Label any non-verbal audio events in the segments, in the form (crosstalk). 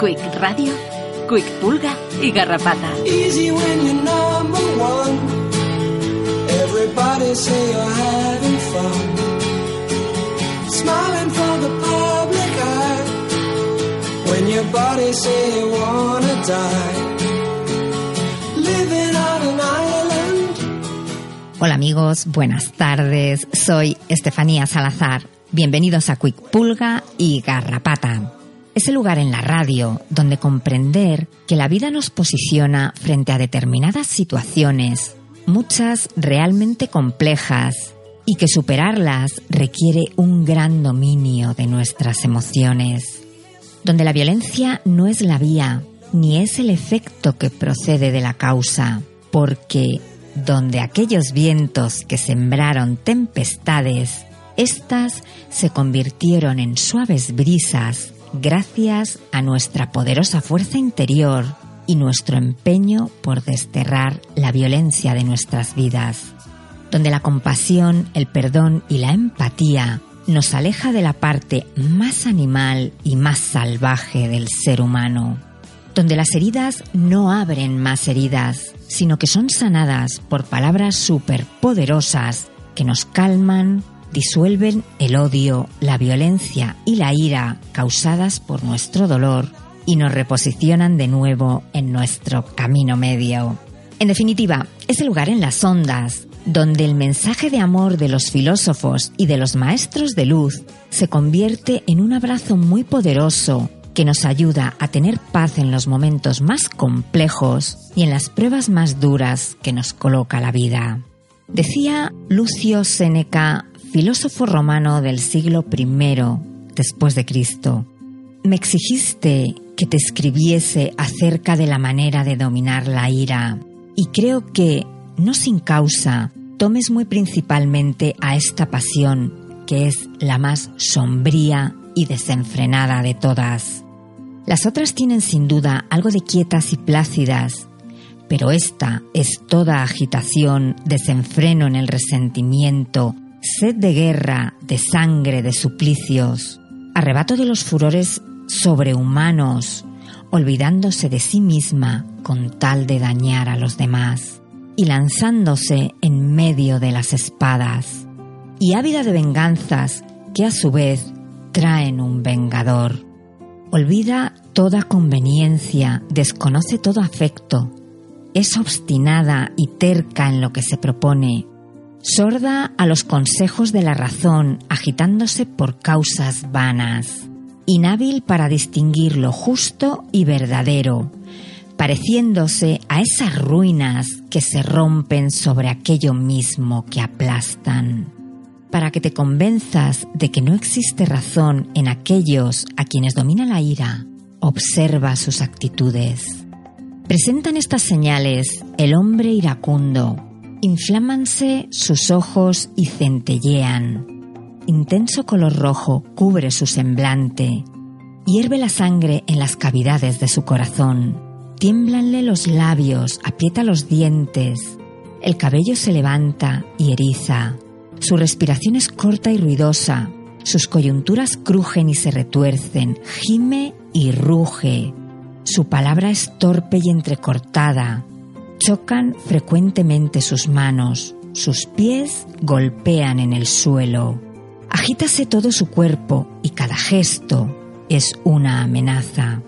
Quick Radio, Quick Pulga y Garrapata. Easy when you're number one. Everybody say you're having fun. Smiling for the public eye. When your body say you wanna die. Living on an island. Hola amigos, buenas tardes. Soy Estefanía Salazar. Bienvenidos a Quick Pulga y Garrapata. Ese lugar en la radio donde comprender que la vida nos posiciona frente a determinadas situaciones, muchas realmente complejas, y que superarlas requiere un gran dominio de nuestras emociones. Donde la violencia no es la vía, ni es el efecto que procede de la causa, porque donde aquellos vientos que sembraron tempestades, éstas se convirtieron en suaves brisas gracias a nuestra poderosa fuerza interior y nuestro empeño por desterrar la violencia de nuestras vidas, donde la compasión, el perdón y la empatía nos aleja de la parte más animal y más salvaje del ser humano, donde las heridas no abren más heridas, sino que son sanadas por palabras superpoderosas que nos calman, disuelven el odio, la violencia y la ira causadas por nuestro dolor y nos reposicionan de nuevo en nuestro camino medio. En definitiva, es el lugar en las ondas donde el mensaje de amor de los filósofos y de los maestros de luz se convierte en un abrazo muy poderoso que nos ayuda a tener paz en los momentos más complejos y en las pruebas más duras que nos coloca la vida. Decía Lucio Séneca filósofo romano del siglo I después de Cristo, me exigiste que te escribiese acerca de la manera de dominar la ira y creo que, no sin causa, tomes muy principalmente a esta pasión que es la más sombría y desenfrenada de todas. Las otras tienen sin duda algo de quietas y plácidas, pero esta es toda agitación, desenfreno en el resentimiento, sed de guerra, de sangre, de suplicios, arrebato de los furores sobrehumanos, olvidándose de sí misma con tal de dañar a los demás, y lanzándose en medio de las espadas, y ávida de venganzas que a su vez traen un vengador. Olvida toda conveniencia, desconoce todo afecto, es obstinada y terca en lo que se propone, sorda a los consejos de la razón, agitándose por causas vanas, inhábil para distinguir lo justo y verdadero, pareciéndose a esas ruinas que se rompen sobre aquello mismo que aplastan. Para que te convenzas de que no existe razón en aquellos a quienes domina la ira, observa sus actitudes. Presentan estas señales el hombre iracundo, Inflámanse sus ojos y centellean. Intenso color rojo cubre su semblante. Hierve la sangre en las cavidades de su corazón. Tiemblanle los labios, aprieta los dientes. El cabello se levanta y eriza. Su respiración es corta y ruidosa. Sus coyunturas crujen y se retuercen. Gime y ruge. Su palabra es torpe y entrecortada. Chocan frecuentemente sus manos, sus pies golpean en el suelo. Agítase todo su cuerpo y cada gesto es una amenaza.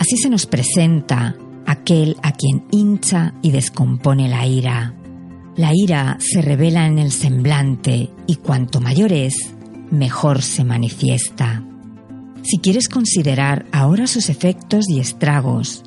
Así se nos presenta aquel a quien hincha y descompone la ira. La ira se revela en el semblante y cuanto mayor es, mejor se manifiesta. Si quieres considerar ahora sus efectos y estragos,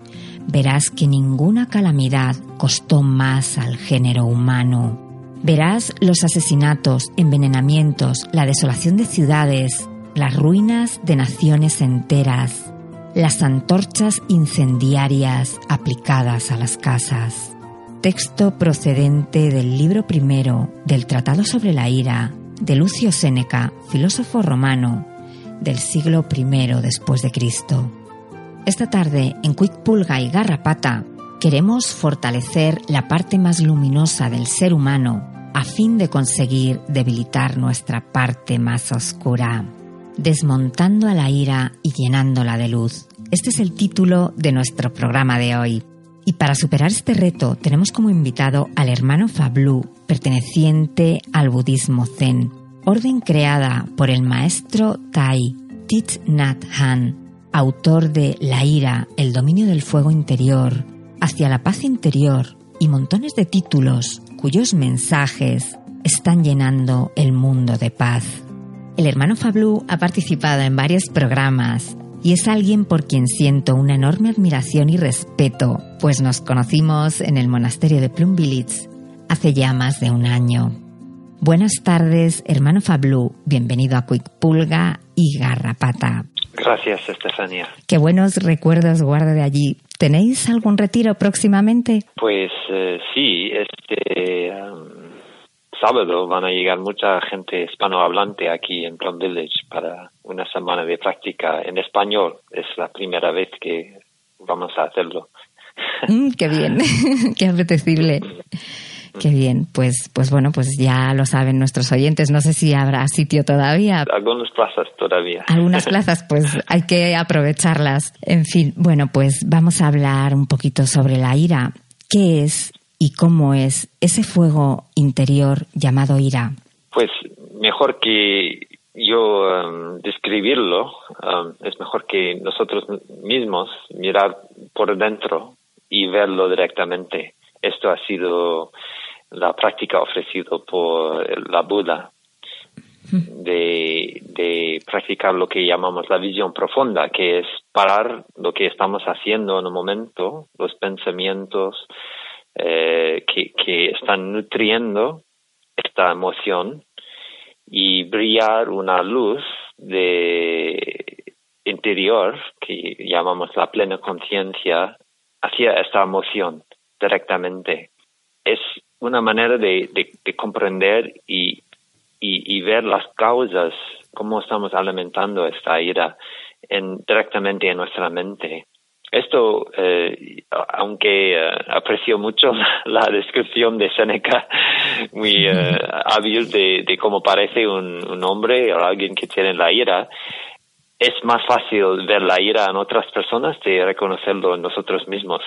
verás que ninguna calamidad costó más al género humano. Verás los asesinatos, envenenamientos, la desolación de ciudades, las ruinas de naciones enteras, las antorchas incendiarias aplicadas a las casas. Texto procedente del libro primero del Tratado sobre la ira de Lucio Séneca, filósofo romano del siglo I después de Cristo. Esta tarde en Quick Pulga y Garrapata queremos fortalecer la parte más luminosa del ser humano a fin de conseguir debilitar nuestra parte más oscura, desmontando a la ira y llenándola de luz. Este es el título de nuestro programa de hoy. Y para superar este reto tenemos como invitado al hermano Fablu, perteneciente al budismo zen, orden creada por el maestro Tai Thich Nhat Hanh, autor de La ira, el dominio del fuego interior, hacia la paz interior y montones de títulos cuyos mensajes están llenando el mundo de paz. El hermano Fablu ha participado en varios programas y es alguien por quien siento una enorme admiración y respeto, pues nos conocimos en el monasterio de Plum Village hace ya más de un año. Buenas tardes, hermano Fablu, bienvenido a Quick Pulga y Garrapata. Gracias, Estefanía. Qué buenos recuerdos guardo de allí. ¿Tenéis algún retiro próximamente? Pues eh, sí, este um, sábado van a llegar mucha gente hispanohablante aquí en Plum Village para una semana de práctica en español. Es la primera vez que vamos a hacerlo. Mm, qué bien, (laughs) qué apetecible. Qué bien, pues, pues bueno, pues ya lo saben nuestros oyentes. No sé si habrá sitio todavía. Algunas plazas todavía. Algunas (laughs) plazas, pues hay que aprovecharlas. En fin, bueno, pues vamos a hablar un poquito sobre la ira. ¿Qué es y cómo es ese fuego interior llamado ira? Pues mejor que yo um, describirlo, um, es mejor que nosotros mismos mirar por dentro y verlo directamente. Esto ha sido la práctica ofrecida por la Buda de, de, practicar lo que llamamos la visión profunda, que es parar lo que estamos haciendo en un momento, los pensamientos eh, que, que están nutriendo esta emoción y brillar una luz de interior que llamamos la plena conciencia hacia esta emoción directamente. Es una manera de, de, comprender y, y, ver las causas, cómo estamos alimentando esta ira en, directamente en nuestra mente. Esto, eh, aunque eh, aprecio mucho (laughs) la, descripción de Seneca, muy (laughs) eh, hábil de, de, cómo parece un, un, hombre o alguien que tiene la ira, es más fácil ver la ira en otras personas de reconocerlo en nosotros mismos.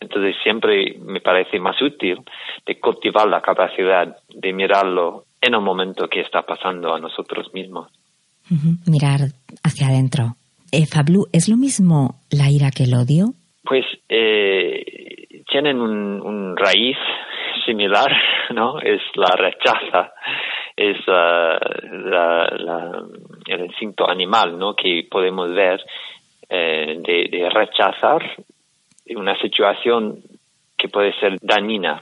Entonces siempre me parece más útil de cultivar la capacidad de mirarlo en un momento que está pasando a nosotros mismos. Mirar hacia adentro. Eh, Fablu, ¿es lo mismo la ira que el odio? Pues eh, tienen un, un raíz similar, (laughs) ¿no? Es la rechaza es uh, el instinto animal ¿no? que podemos ver eh, de, rechazar una situación que puede ser dañina.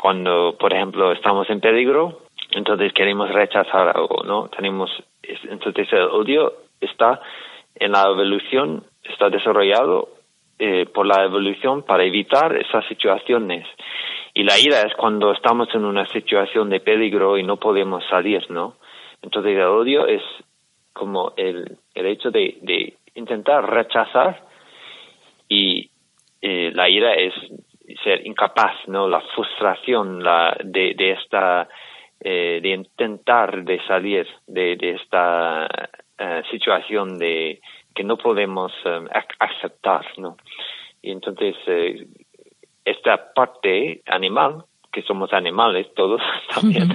Cuando, por ejemplo, estamos en peligro, entonces queremos rechazar algo, ¿no? Tenemos, entonces el odio está en la evolución, está desarrollado eh, por la evolución para evitar esas situaciones. Y la ira es cuando estamos en una situación de peligro y no podemos salir, ¿no? Entonces el odio es como el, el hecho de, de intentar rechazar y eh, la ira es ser incapaz, ¿no? La frustración la, de, de esta, eh, de intentar de salir de, esta eh, situación de que no podemos aceptar, ¿no? Y entonces esta parte animal, que somos animales todos (laughs) también,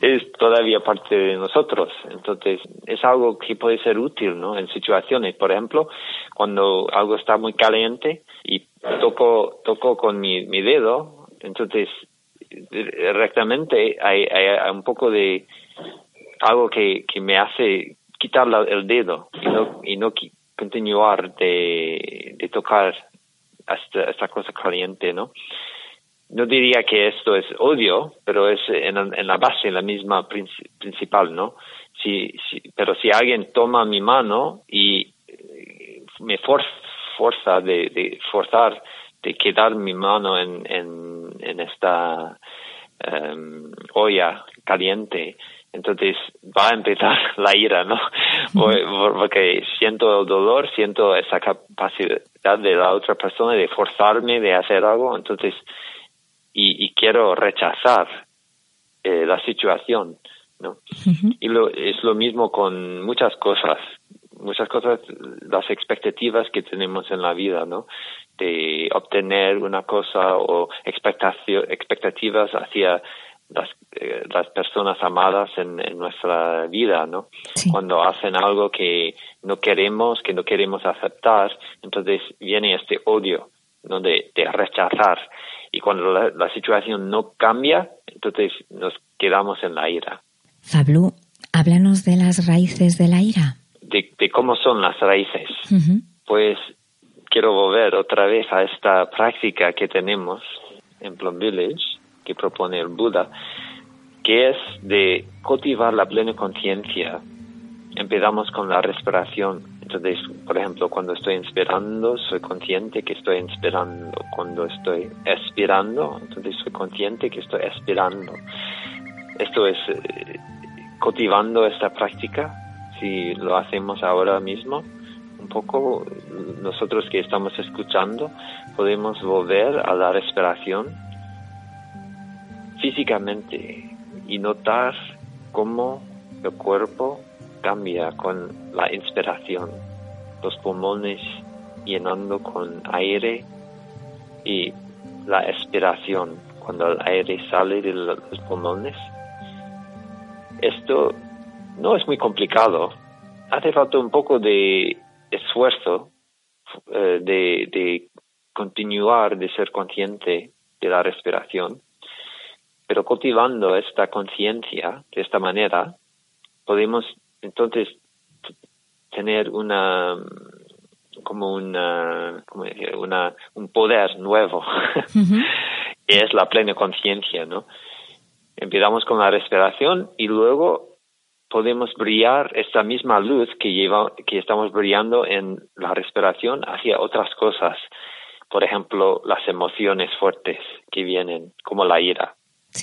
es todavía parte de nosotros. Entonces, es algo que puede ser útil, ¿no? En situaciones, por ejemplo, cuando algo está muy caliente y toco, toco con mi, mi dedo, entonces, directamente hay, hay, un poco de algo que, que me hace quitar el dedo y no, y no continuar de, de tocar esta, esta cosa caliente, ¿no? no diría que esto es odio, pero es en, en la base, la misma principal, ¿no? Si, si, pero si alguien toma mi mano y eh, me forza de, de, forzar de quedar mi mano en, en, en esta um, olla caliente, entonces va a empezar (laughs) la ira, ¿no? Porque siento el dolor, siento esa capacidad de la otra persona de forzarme de hacer algo, entonces, y, y quiero rechazar eh, la situación, ¿no? Y lo, es lo mismo con muchas cosas, muchas cosas, las expectativas que tenemos en la vida, ¿no? De obtener una cosa o expectativas hacia las, eh, las personas amadas en, nuestra vida, ¿no? Cuando hacen algo que no queremos, que no queremos aceptar, entonces viene este odio, ¿no? De, rechazar. Y cuando la, situación no cambia, entonces nos quedamos en la ira. Fablu, háblanos de las raíces de la ira. De, cómo son las raíces. Pues quiero volver otra vez a esta práctica que tenemos en Plum Village, que propone el Buda, que es de cultivar la plena conciencia. Empezamos con la respiración. Entonces, por ejemplo, cuando estoy inspirando, soy consciente que estoy inspirando. Cuando estoy expirando, entonces soy consciente que estoy expirando. Esto es eh, cultivando esta práctica. Si lo hacemos ahora mismo, un poco nosotros que estamos escuchando, podemos volver a la respiración físicamente y notar cómo el cuerpo cambia con la inspiración, los pulmones llenando con aire y la expiración cuando el aire sale de los pulmones. Esto no es muy complicado, hace falta un poco de esfuerzo eh, de, de continuar, de ser consciente de la respiración pero cultivando esta conciencia de esta manera, podemos entonces tener una como una, como decir, una un poder nuevo (laughs) que es la plena conciencia, ¿no? Empezamos con la respiración y luego podemos brillar esta misma luz que lleva que estamos brillando en la respiración hacia otras cosas. Por ejemplo, las emociones fuertes que vienen, como la ira.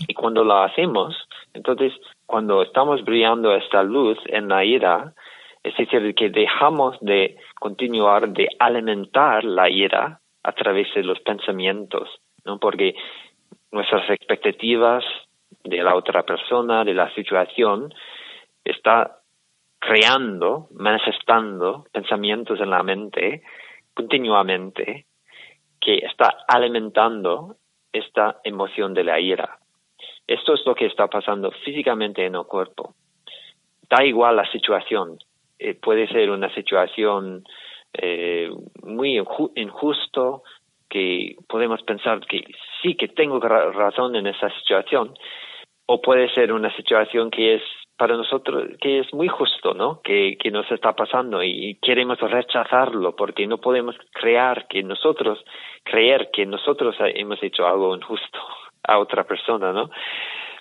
Y cuando lo hacemos, entonces cuando estamos brillando esta luz en la ira, es decir, que dejamos de continuar de alimentar la ira a través de los pensamientos, ¿no? Porque nuestras expectativas de la otra persona, de la situación, está creando, manifestando pensamientos en la mente continuamente que está alimentando esta emoción de la ira. Esto es lo que está pasando físicamente en el cuerpo. Da igual la situación. Eh, puede ser una situación eh, muy injusto, que podemos pensar que sí que tengo razón en esa situación, o puede ser una situación que es para nosotros que es muy justo, ¿no? Que, que nos está pasando y queremos rechazarlo porque no podemos crear que nosotros, creer que nosotros hemos hecho algo injusto a otra persona, ¿no?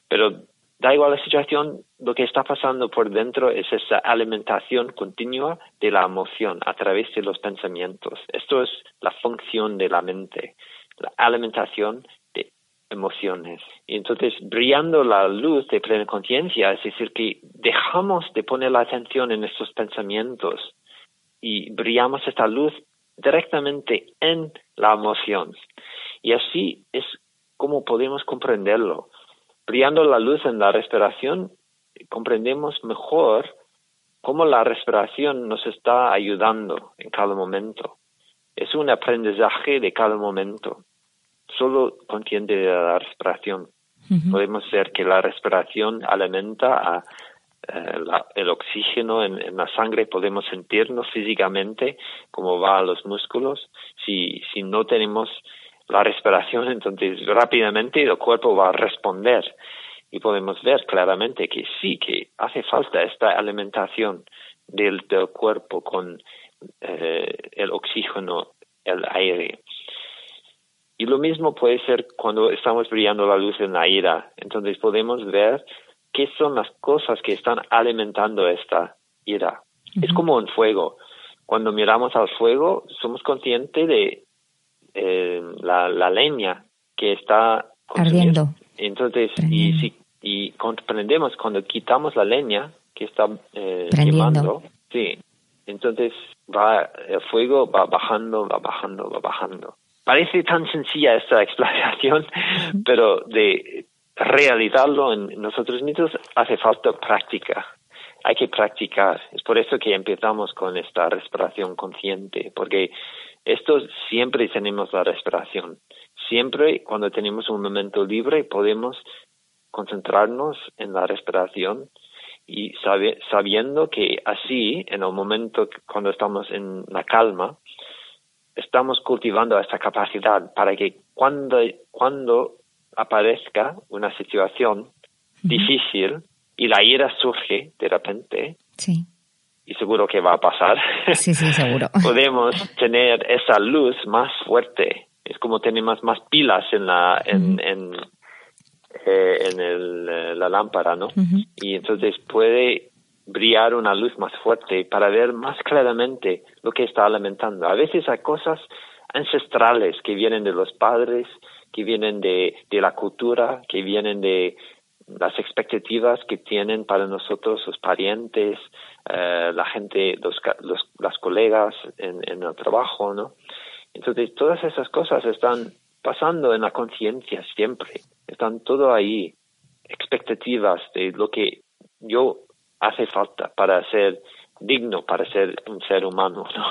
Pero da igual la situación, lo que está pasando por dentro es esa alimentación continua de la emoción a través de los pensamientos. Esto es la función de la mente, la alimentación de emociones. Y entonces, brillando la luz de plena conciencia, es decir, que dejamos de poner la atención en estos pensamientos y brillamos esta luz directamente en la emoción. Y así es cómo podemos comprenderlo. Brillando la luz en la respiración, comprendemos mejor cómo la respiración nos está ayudando en cada momento. Es un aprendizaje de cada momento, solo consciente de la respiración. Podemos ver que la respiración alimenta a, eh, el oxígeno en, en, la sangre, podemos sentirnos físicamente cómo va a los músculos. Si, si no tenemos la respiración, entonces rápidamente el cuerpo va a responder y podemos ver claramente que sí, que hace falta esta alimentación del, del cuerpo con eh, el oxígeno, el aire. Y lo mismo puede ser cuando estamos brillando la luz en la ira. Entonces podemos ver qué son las cosas que están alimentando esta ira. Es como un fuego. Cuando miramos al fuego, somos conscientes de eh, la, la, leña que está ardiendo. Entonces, y, si, y comprendemos cuando quitamos la leña que está eh, quemando, sí, entonces va el fuego va bajando, va bajando, va bajando. Parece tan sencilla esta (laughs) explicación, pero de realizarlo en nosotros mismos hace falta práctica. Hay que practicar. Es por eso que empezamos con esta respiración consciente, porque esto siempre tenemos la respiración. Siempre cuando tenemos un momento libre podemos concentrarnos en la respiración y sabiendo que así, en el momento cuando estamos en la calma, estamos cultivando esta capacidad para que cuando, cuando aparezca una situación difícil y la ira surge de repente, sí. y seguro que va a pasar, sí, sí, seguro. (laughs) podemos tener esa luz más fuerte. Es como tenemos más pilas en la, en, en, eh, en el, eh, la lámpara, ¿no? Y entonces puede brillar una luz más fuerte para ver más claramente lo que está alimentando. A veces hay cosas ancestrales que vienen de los padres, que vienen de, de la cultura, que vienen de las expectativas que tienen para nosotros los parientes, eh, la gente, los, los, las colegas en, en el trabajo, ¿no? Entonces, todas esas cosas están pasando en la conciencia siempre, están todo ahí, expectativas de lo que yo hace falta para ser digno, para ser un ser humano, (laughs) ¿no?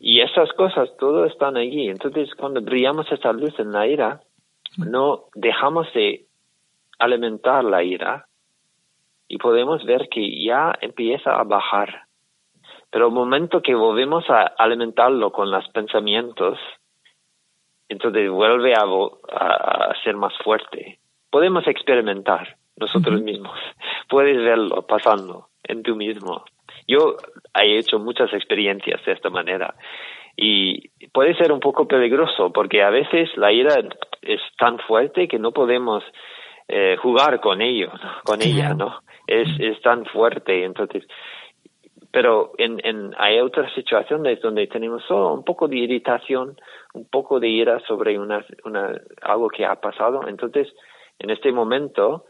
Y esas cosas, todo están allí. Entonces, cuando brillamos esa luz en la ira, no dejamos de alimentar la ira y podemos ver que ya empieza a bajar. Pero el momento que volvemos a alimentarlo con los pensamientos, entonces vuelve a, a, ser más fuerte. Podemos experimentar nosotros mismos. (laughs) Puedes verlo pasando en tú mismo. Yo he hecho muchas experiencias de esta manera y puede ser un poco peligroso porque a veces la ira es tan fuerte que no podemos eh, jugar con ello, con ella, ¿no? Es, es tan fuerte, entonces pero en, en, hay otras situaciones donde tenemos solo un poco de irritación, un poco de ira sobre una, una, algo que ha pasado. Entonces, en este momento,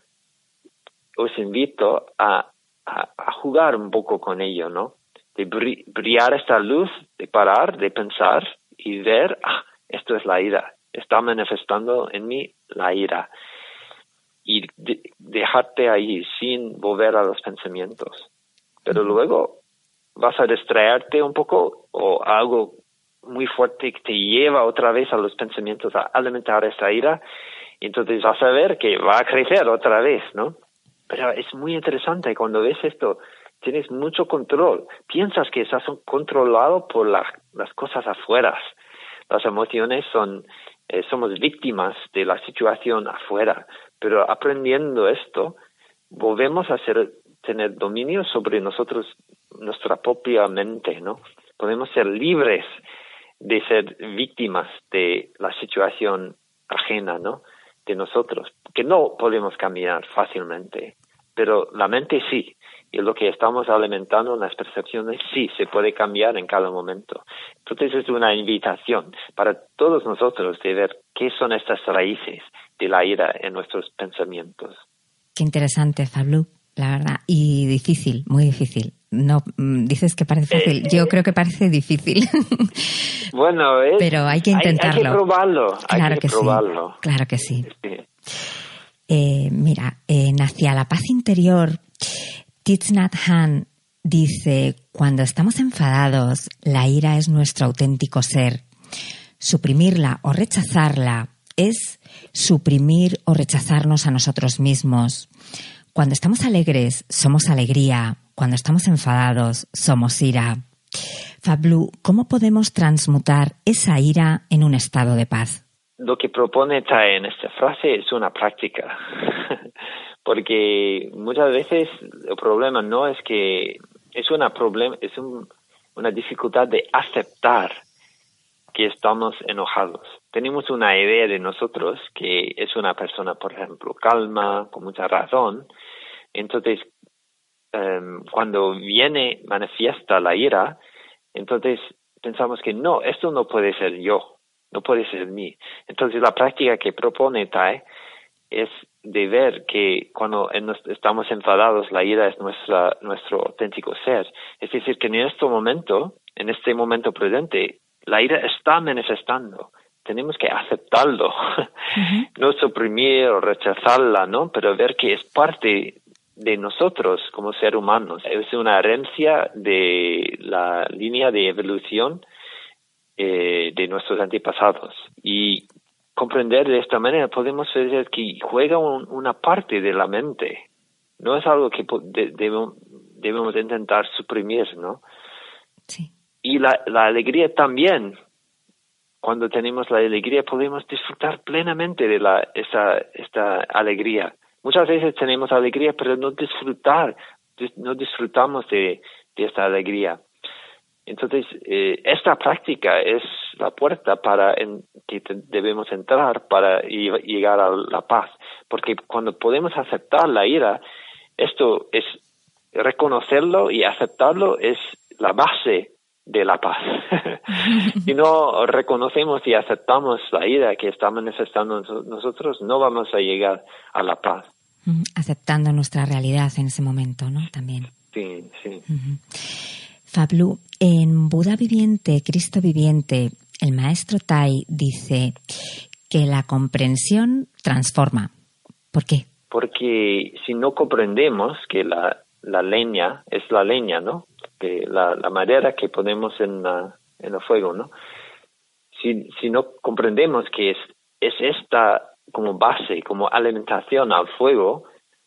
os invito a, a, jugar un poco con ello, ¿no? De brillar esta luz, de parar, de pensar y ver, ah, esto es la ira, está manifestando en mí la ira. Y dejarte ahí sin volver a los pensamientos. Pero luego vas a distraerte un poco o algo muy fuerte que te lleva otra vez a los pensamientos a alimentar esa ira, y entonces vas a ver que va a crecer otra vez, ¿no? Pero es muy interesante cuando ves esto, tienes mucho control, piensas que estás controlado por las cosas afuera, las emociones son, eh, somos víctimas de la situación afuera, pero aprendiendo esto, volvemos a tener dominio sobre nosotros nuestra propia mente, ¿no? Podemos ser libres de ser víctimas de la situación ajena, ¿no? De nosotros, que no podemos cambiar fácilmente, pero la mente sí, y lo que estamos alimentando en las percepciones sí se puede cambiar en cada momento. Entonces es una invitación para todos nosotros de ver qué son estas raíces de la ira en nuestros pensamientos. Qué interesante, Fablu la verdad, y difícil, muy difícil. No mm, dices que parece fácil, yo creo que parece difícil. (laughs) Bueno, pero hay que intentarlo. Hay, que probarlo, claro que, probarlo. Sí, claro que sí. Eh, mira, en Hacia la paz interior, Thich Hanh dice, cuando estamos enfadados, la ira es nuestro auténtico ser. Suprimirla o rechazarla es suprimir o rechazarnos a nosotros mismos. Cuando estamos alegres, somos alegría. Cuando estamos enfadados, somos ira. Fablu, ¿cómo podemos transmutar esa ira en un estado de paz? Lo que propone Tai en esta frase es una práctica, (laughs) porque muchas veces el problema no es que es una problema, es una dificultad de aceptar que estamos enojados. Tenemos una idea de nosotros que es una persona, por ejemplo, calma, con mucha razón. Entonces, em, cuando viene, manifiesta la ira, entonces pensamos que no, esto no puede ser yo, no puede ser mí. Entonces, la práctica que propone Tai es de ver que cuando estamos enfadados, la ira es nuestra, nuestro auténtico ser. Es decir, que en este momento, en este momento presente, la ira está manifestando. Tenemos que aceptarlo, (laughs) no suprimir o rechazarla, ¿no? Pero ver que es parte de nosotros como seres humanos. Es una herencia de la línea de evolución eh, de nuestros antepasados. Y comprender de esta manera podemos decir que juega una parte de la mente. No es algo que debemos, debemos intentar suprimir, ¿no? Sí y la, la alegría también. Cuando tenemos la alegría podemos disfrutar plenamente de la, esa, esta alegría. Muchas veces tenemos alegría, pero no disfrutar, no disfrutamos de, de esta alegría. Entonces, eh, esta práctica es la puerta para en, que debemos entrar para llegar a la paz. Porque cuando podemos aceptar la ira, esto es reconocerlo y aceptarlo es la base de la paz. (laughs) si no reconocemos y aceptamos la ira que está manifestando nosotros, no vamos a llegar a la paz. Aceptando nuestra realidad en ese momento, ¿no? También. Sí, sí. Fablu, en Buda viviente, Cristo viviente, el maestro Tai dice que la comprensión transforma. ¿Por qué? Porque si no comprendemos que la, leña es la leña, ¿no? que la, madera que ponemos en, el fuego, ¿no? Si, no comprendemos que es, es esta como base, como alimentación al fuego,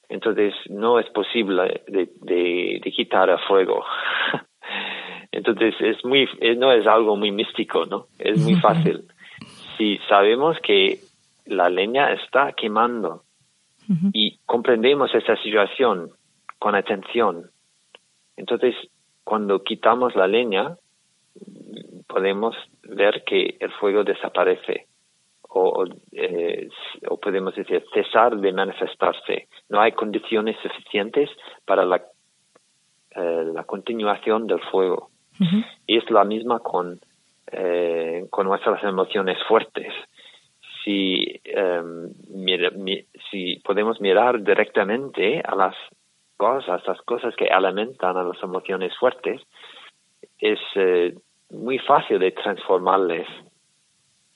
entonces no es posible de, quitar el fuego. (laughs) entonces es muy, no es algo muy místico, ¿no? Es muy fácil. Si sabemos que la leña está quemando y comprendemos esa situación con atención, entonces cuando quitamos la leña, podemos ver que el fuego desaparece o, eh, o podemos decir cesar de manifestarse. No hay condiciones suficientes para la, eh, la continuación del fuego. Y es la misma con, eh, con nuestras emociones fuertes. Si, em, si podemos mirar directamente a las cosas, las cosas que alimentan a las emociones fuertes, es eh, muy fácil de transformarles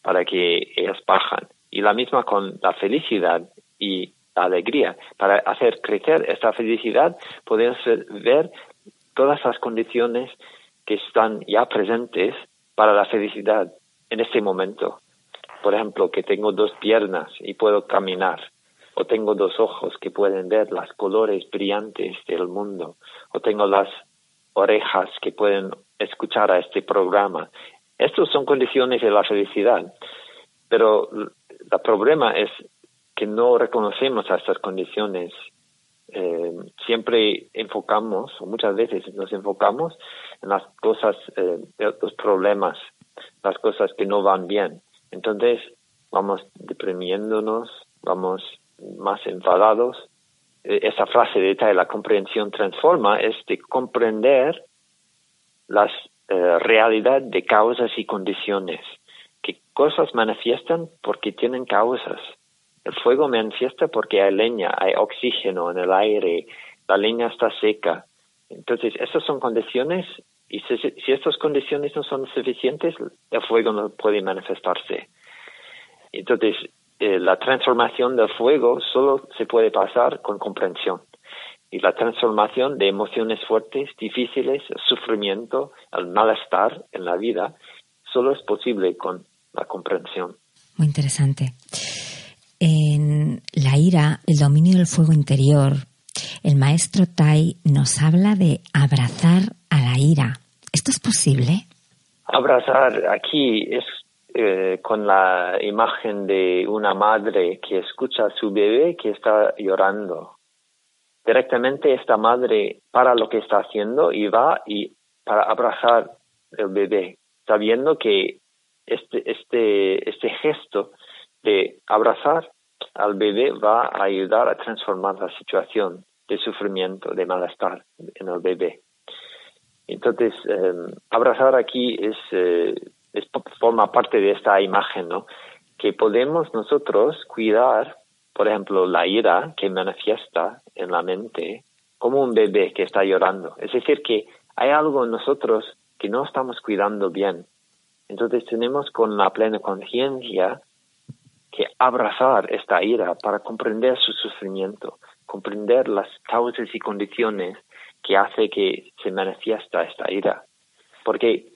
para que ellas bajan. Y la misma con la felicidad y alegría. Para hacer crecer esta felicidad, podemos ver todas las condiciones que están ya presentes para la felicidad en este momento. Por ejemplo, que tengo dos piernas y puedo caminar o tengo dos ojos que pueden ver los colores brillantes del mundo, o tengo las orejas que pueden escuchar a este programa. Estas son condiciones de la felicidad, pero el problema es que no reconocemos a estas condiciones. Eh, siempre enfocamos, o muchas veces nos enfocamos en las cosas, eh, los problemas, las cosas que no van bien. Entonces vamos deprimiéndonos, vamos más enfadados. E, esa frase de la comprensión transforma es de comprender las eh, realidad de causas y condiciones, que cosas manifiestan porque tienen causas. El fuego manifiesta porque hay leña, hay oxígeno en el aire, la leña está seca. Entonces, esas son condiciones y si, si condiciones no son suficientes, el fuego no puede manifestarse. Entonces, eh, la transformación del fuego solo se puede pasar con comprensión. Y la transformación de emociones fuertes, difíciles, el sufrimiento, el malestar en la vida, solo es posible con la comprensión. Muy interesante. En la ira, el dominio del fuego interior, el maestro Tai nos habla de abrazar a la ira. ¿Esto es posible? Abrazar aquí es eh, con la imagen de una madre que escucha a su bebé que está llorando. Directamente esta madre para lo que está haciendo y va y para abrazar el bebé, sabiendo que este, este, este gesto de abrazar al bebé va a ayudar a transformar la situación de sufrimiento, de malestar en el bebé. Entonces, em, abrazar aquí es, eh, forma parte de esta imagen, ¿no? Que podemos nosotros cuidar, por ejemplo, la ira que manifiesta en la mente como un bebé que está llorando. Es decir, que hay algo en nosotros que no estamos cuidando bien. Entonces tenemos con la plena conciencia que abrazar esta ira para comprender su sufrimiento, comprender las causas y condiciones que hace que se manifiesta esta ira. Porque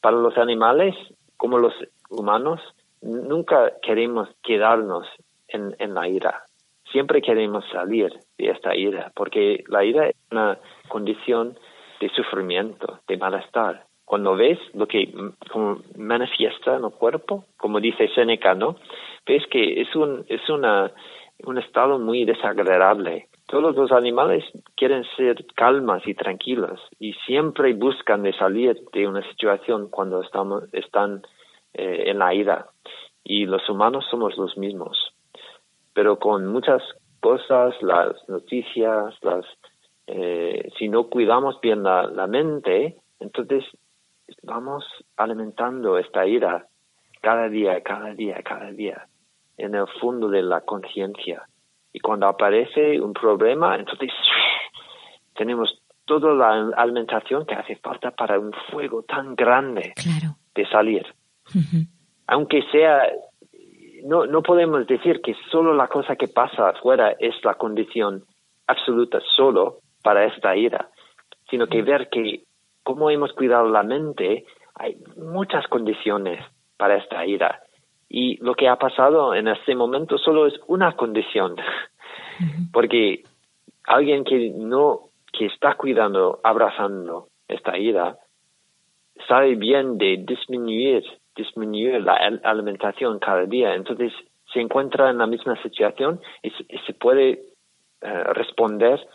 para los animales, como los humanos, nunca queremos quedarnos en, en la ira. Siempre queremos salir de esta ira, porque la ira es una condición de sufrimiento, de malestar. Cuando ves lo que como manifiesta en el cuerpo, como dice Seneca, ¿no? Ves que es un, es una, un estado muy desagradable. Todos los animales quieren ser calmas y tranquilos y siempre buscan salir de una situación cuando estamos, están eh, en la ira. Y los humanos somos los mismos. Pero con muchas cosas, las noticias, las eh, si no cuidamos bien la, mente, entonces vamos alimentando esta ira cada día, cada día, cada día, en el fondo de la conciencia. Y cuando aparece un problema, entonces (laughs) tenemos toda la alimentación que hace falta para un fuego tan grande de salir. Aunque sea, no, no podemos decir que solo la cosa que pasa afuera es la condición absoluta solo para esta ira, sino que ver que como hemos cuidado la mente, hay muchas condiciones para esta ira. Y lo que ha pasado en este momento solo es una condición, porque alguien que no, que está cuidando, abrazando esta ira, sabe bien de disminuir, disminuir la alimentación cada día. Entonces se encuentra en la misma situación y se puede eh, responder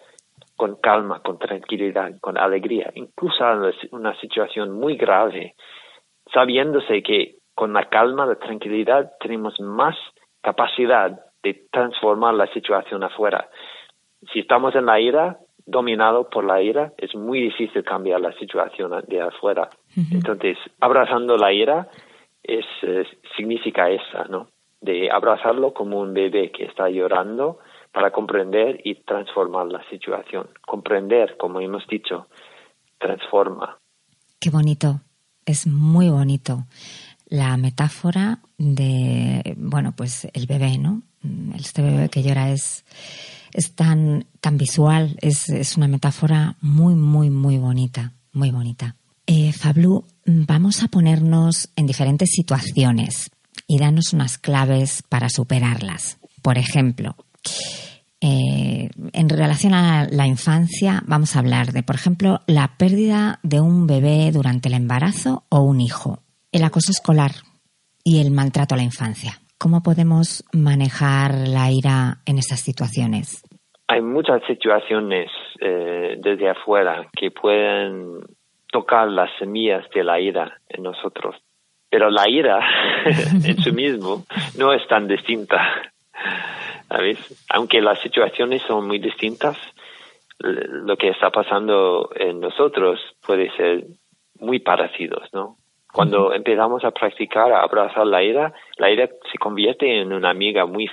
con calma, con tranquilidad, con alegría, incluso en una situación muy grave, sabiéndose que con la calma, la tranquilidad, tenemos más capacidad de transformar la situación afuera. Si estamos en la ira, dominado por la ira, es muy difícil cambiar la situación de afuera. Entonces, abrazando la ira es, significa esa, ¿no? De abrazarlo como un bebé que está llorando, para comprender y transformar la situación. Comprender, como hemos dicho, transforma. Qué bonito, es muy bonito. La metáfora de, bueno, pues el bebé, ¿no? Este bebé que llora es, es tan, tan visual, es, es una metáfora muy, muy, muy bonita, muy bonita. Eh, Fablu, vamos a ponernos en diferentes situaciones y darnos unas claves para superarlas. Por ejemplo, eh, en relación a la infancia, vamos a hablar de, por ejemplo, la pérdida de un bebé durante el embarazo o un hijo, el acoso escolar y el maltrato a la infancia. ¿Cómo podemos manejar la ira en estas situaciones? Hay muchas situaciones eh, desde afuera que pueden tocar las semillas de la ira en nosotros. Pero la ira (laughs) en sí mismo no es tan distinta ¿sabes? Aunque las situaciones son muy distintas, lo que está pasando en nosotros puede ser muy parecidos, ¿no? Cuando empezamos a practicar, a abrazar la ira, la ira se convierte en una amiga muy,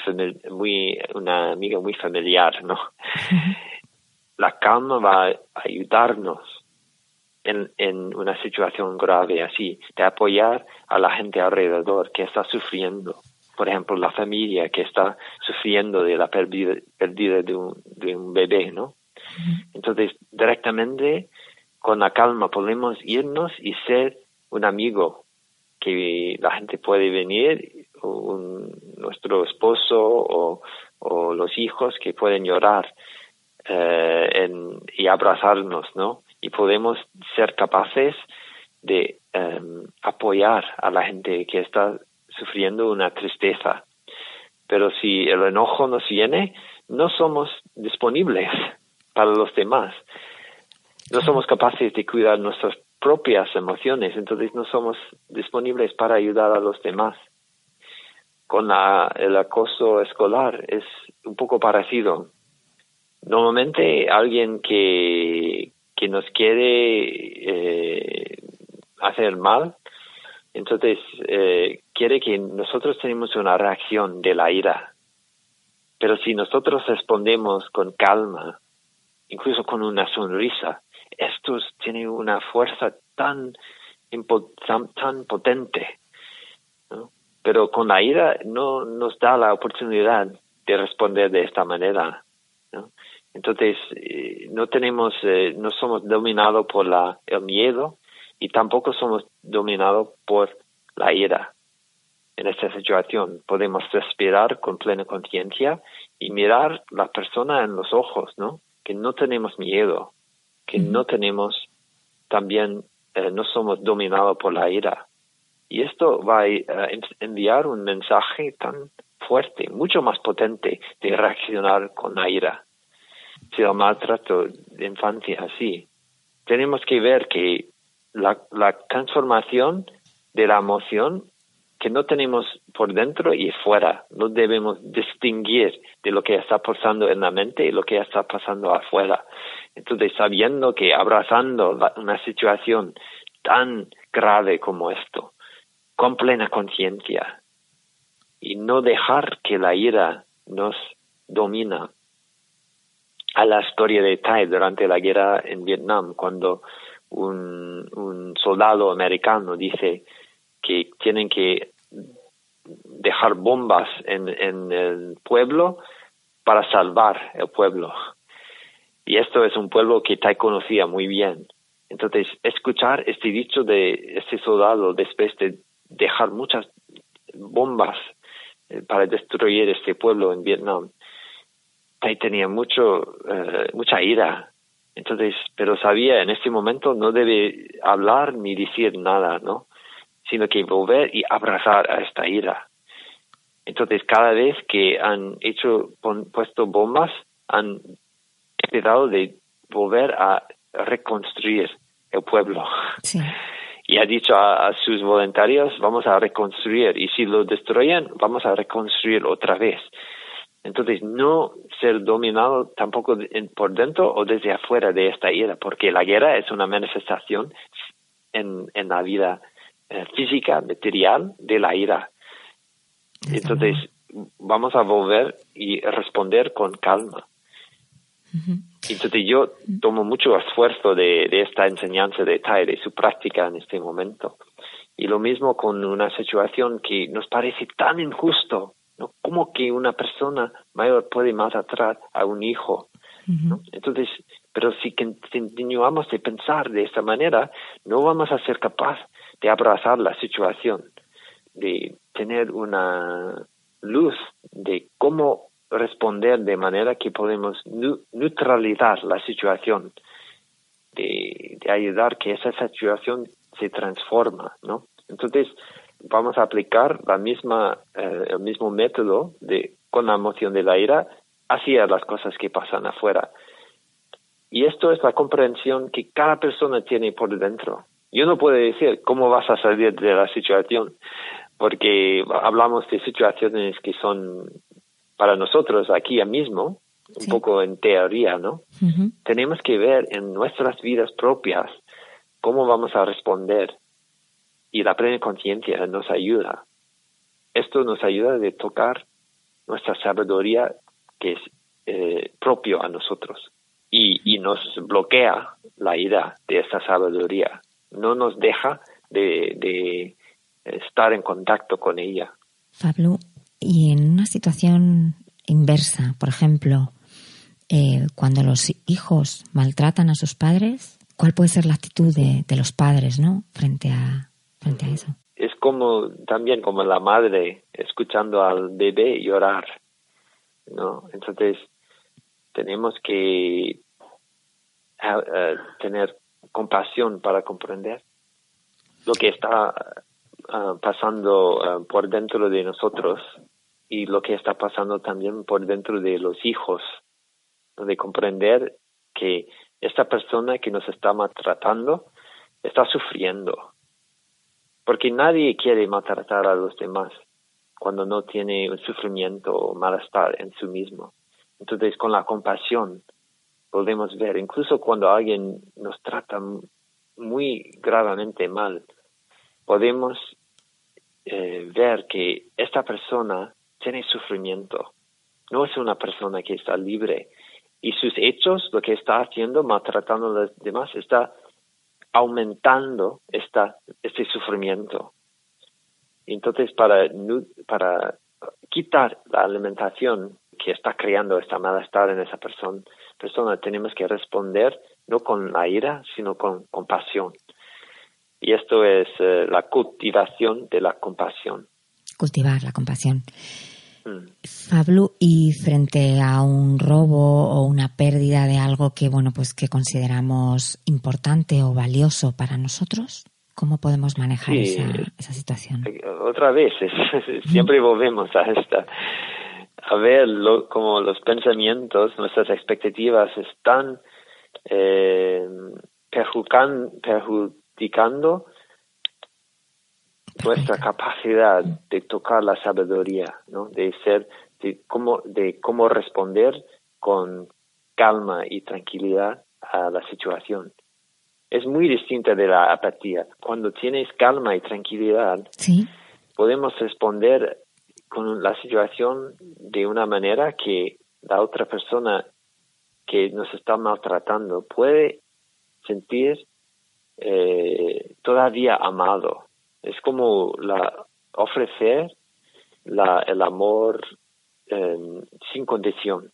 muy, una amiga muy familiar, ¿no? La calma va a ayudarnos en, en una situación grave así, de apoyar a la gente alrededor que está sufriendo por ejemplo, la familia que está sufriendo de la pérdida, de, un, bebé, ¿no? Entonces, directamente, con la calma, podemos irnos y ser un amigo que la gente puede venir, nuestro esposo o, los hijos que pueden llorar eh, y abrazarnos, ¿no? Y podemos ser capaces de em, apoyar a la gente que está sufriendo una tristeza. Pero si el enojo nos viene, no somos disponibles para los demás. No somos capaces de cuidar nuestras propias emociones, entonces no somos disponibles para ayudar a los demás. Con la, el acoso escolar es un poco parecido. Normalmente alguien que, que nos quiere eh, hacer mal, entonces eh, quiere que nosotros tenemos una reacción de la ira. Pero si nosotros respondemos con calma, incluso con una sonrisa, esto tiene una fuerza tan, tan, potente. Pero con la ira no nos da la oportunidad de responder de esta manera. Entonces, eh, no tenemos, eh, no somos dominados por la, el miedo y tampoco somos dominados por la ira. En esta situación podemos respirar con plena conciencia y mirar la persona en los ojos, ¿no? Que no tenemos miedo, que no tenemos también, eh, no somos dominados por la ira. Y esto va a enviar un mensaje tan fuerte, mucho más potente de reaccionar con la ira si el maltrato de infancia así. Tenemos que ver que la, transformación de la emoción que no tenemos por dentro y fuera. No debemos distinguir de lo que está pasando en la mente y lo que está pasando afuera. Entonces, sabiendo que abrazando una situación tan grave como esto, con plena conciencia, y no dejar que la ira nos domina, a la historia de Tai durante la guerra en Vietnam, cuando un, un soldado americano dice que tienen que dejar bombas en, el pueblo para salvar el pueblo. Y esto es un pueblo que Tai conocía muy bien. Entonces, escuchar este dicho de este soldado después de dejar muchas bombas eh, para destruir este pueblo en Vietnam, ahí tenía mucho, eh, mucha ira. Entonces, pero sabía en este momento no debe hablar ni decir nada, ¿no? Sino que volver y abrazar a esta ira. Entonces, cada vez que han hecho, puesto bombas, han tratado de volver a reconstruir el pueblo. (laughs) Y ha dicho a, a, sus voluntarios, vamos a reconstruir. Y si lo destruyen, vamos a reconstruir otra vez. Entonces, no ser dominado tampoco por dentro o desde afuera de esta ira, porque la guerra es una manifestación en, en la vida eh, física, material de la ira. Entonces, vamos a volver y responder con calma. Entonces, yo tomo mucho esfuerzo de, de esta enseñanza de Tai, de su práctica en este momento. Y lo mismo con una situación que nos parece tan injusto, ¿no? ¿Cómo que una persona mayor puede maltratar a un hijo? Entonces, pero si continuamos de pensar de esta manera, no vamos a ser capaces de abrazar la situación, de tener una luz de cómo responder de manera que podemos neutralizar la situación, de, de ayudar que esa situación se transforma, ¿no? Entonces, vamos a aplicar la misma, eh, el mismo método de, con la emoción de la ira hacia las cosas que pasan afuera. Y esto es la comprensión que cada persona tiene por dentro. Yo no puedo decir cómo vas a salir de la situación, porque hablamos de situaciones que son para nosotros aquí mismo, un poco en teoría, ¿no? Tenemos que ver en nuestras vidas propias cómo vamos a responder y la plena conciencia nos ayuda. Esto nos ayuda de tocar nuestra sabiduría que es eh, propio a nosotros y, y, nos bloquea la ira de esta sabiduría. No nos deja de, de estar en contacto con ella. Pablo, y en una situación inversa, por ejemplo, eh, cuando los hijos maltratan a sus padres, ¿cuál puede ser la actitud de, de los padres, no, frente a, es como también como la madre escuchando al bebé llorar, ¿no? Entonces tenemos que uh, tener compasión para comprender lo que está uh, pasando por dentro de nosotros y lo que está pasando también por dentro de los hijos, de comprender que esta persona que nos está maltratando está sufriendo. Porque nadie quiere maltratar a los demás cuando no tiene un sufrimiento o malestar en sí mismo. Entonces, con la compasión podemos ver, incluso cuando alguien nos trata muy gravemente mal, podemos eh, ver que esta persona tiene sufrimiento. No es una persona que está libre. Y sus hechos, lo que está haciendo, maltratando a los demás, está aumentando esta, este sufrimiento. Entonces, para, quitar la alimentación que está creando este malestar en esa persona, persona, tenemos que responder no con la ira, sino con compasión. Y esto es eh, la cultivación de la compasión. Cultivar la compasión. Fablu, mm. y frente a un robo o una pérdida de algo que bueno pues que consideramos importante o valioso para nosotros, ¿cómo podemos manejar esa, esa, situación? Eh, otra vez, siempre volvemos a esta a ver lo, como los pensamientos, nuestras expectativas están eh, perjudicando nuestra capacidad de tocar la sabiduría, ¿no? De ser, de cómo, de cómo responder con calma y tranquilidad a la situación. Es muy distinta de la apatía. Cuando tienes calma y tranquilidad, podemos responder con la situación de una manera que la otra persona que nos está maltratando puede sentir eh, todavía amado, es como la, ofrecer la, el amor em, sin condición.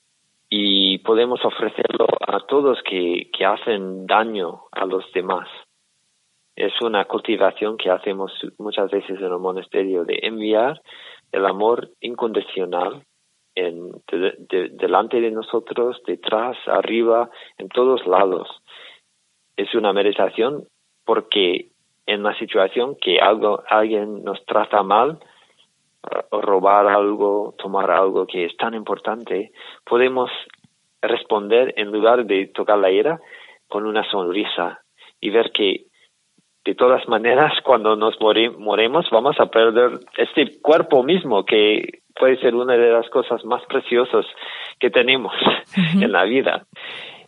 Y podemos ofrecerlo a todos que, que hacen daño a los demás. Es una cultivación que hacemos muchas veces en el monasterio de enviar el amor incondicional en, delante de nosotros, detrás, arriba, en todos lados. Es una meditación porque en la situación que algo, alguien nos trata mal, o robar algo, tomar algo que es tan importante, podemos responder en lugar de tocar la ira con una sonrisa y ver que de todas maneras (laughs) cuando nos moremos vamos a perder este cuerpo mismo que puede ser una de las cosas más preciosas que tenemos (laughs) en la vida.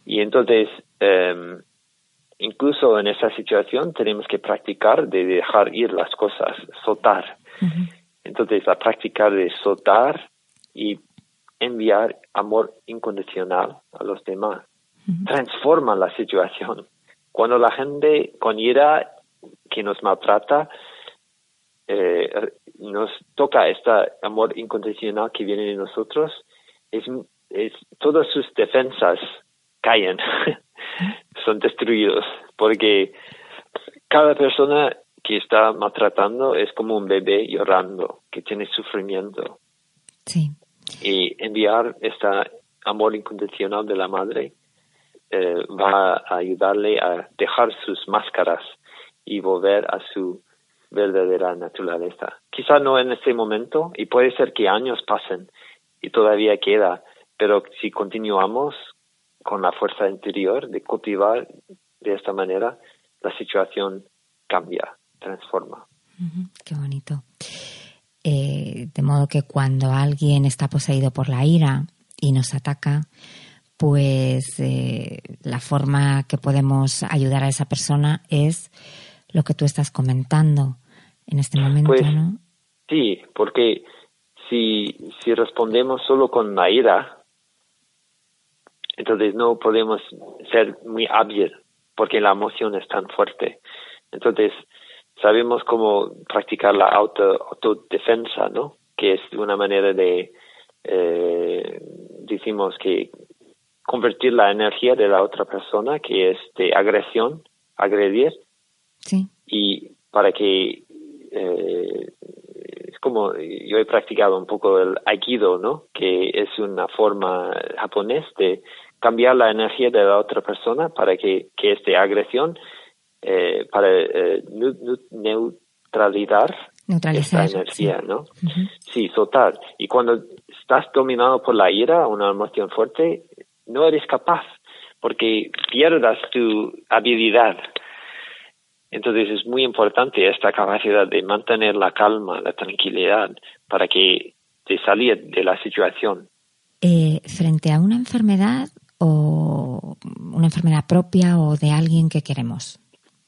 Y entonces, eh, incluso en esa situación tenemos que practicar de dejar ir las cosas, soltar. Entonces, la práctica de soltar y enviar amor incondicional a los demás transforma la situación. Cuando la gente con ira que nos maltrata eh, nos toca este amor incondicional que viene de nosotros, es, es todas sus defensas caen. (laughs) son destruidos, porque cada persona que está maltratando es como un bebé llorando, que tiene sufrimiento. Sí. Y enviar este amor incondicional de la madre eh, va a ayudarle a dejar sus máscaras y volver a su verdadera naturaleza. Quizá no en este momento, y puede ser que años pasen y todavía queda, pero si continuamos con la fuerza interior de cultivar de esta manera, la situación cambia, transforma. qué bonito. Eh, de modo que cuando alguien está poseído por la ira y nos ataca, pues eh, la forma que podemos ayudar a esa persona es lo que tú estás comentando en este momento, pues, ¿no? Sí, porque si, si respondemos solo con la ira, entonces no podemos ser muy hábil porque la emoción es tan fuerte. Entonces sabemos cómo practicar la auto, autodefensa, ¿no? Que es una manera de, eh, decimos que convertir la energía de la otra persona, que es de agresión, agredir, sí. y para que eh, es como yo he practicado un poco el aikido, ¿no? Que es una forma japonés de cambiar la energía de la otra persona para que, que esta agresión, eh, para eh, neutralizar esta energía, ¿no? Sí, soltar. Y cuando estás dominado por la ira, una emoción fuerte, no eres capaz porque pierdas tu habilidad Entonces es muy importante esta capacidad de mantener la calma, la tranquilidad, para que te salir de la situación. Eh, frente a una enfermedad o una enfermedad propia o de alguien que queremos,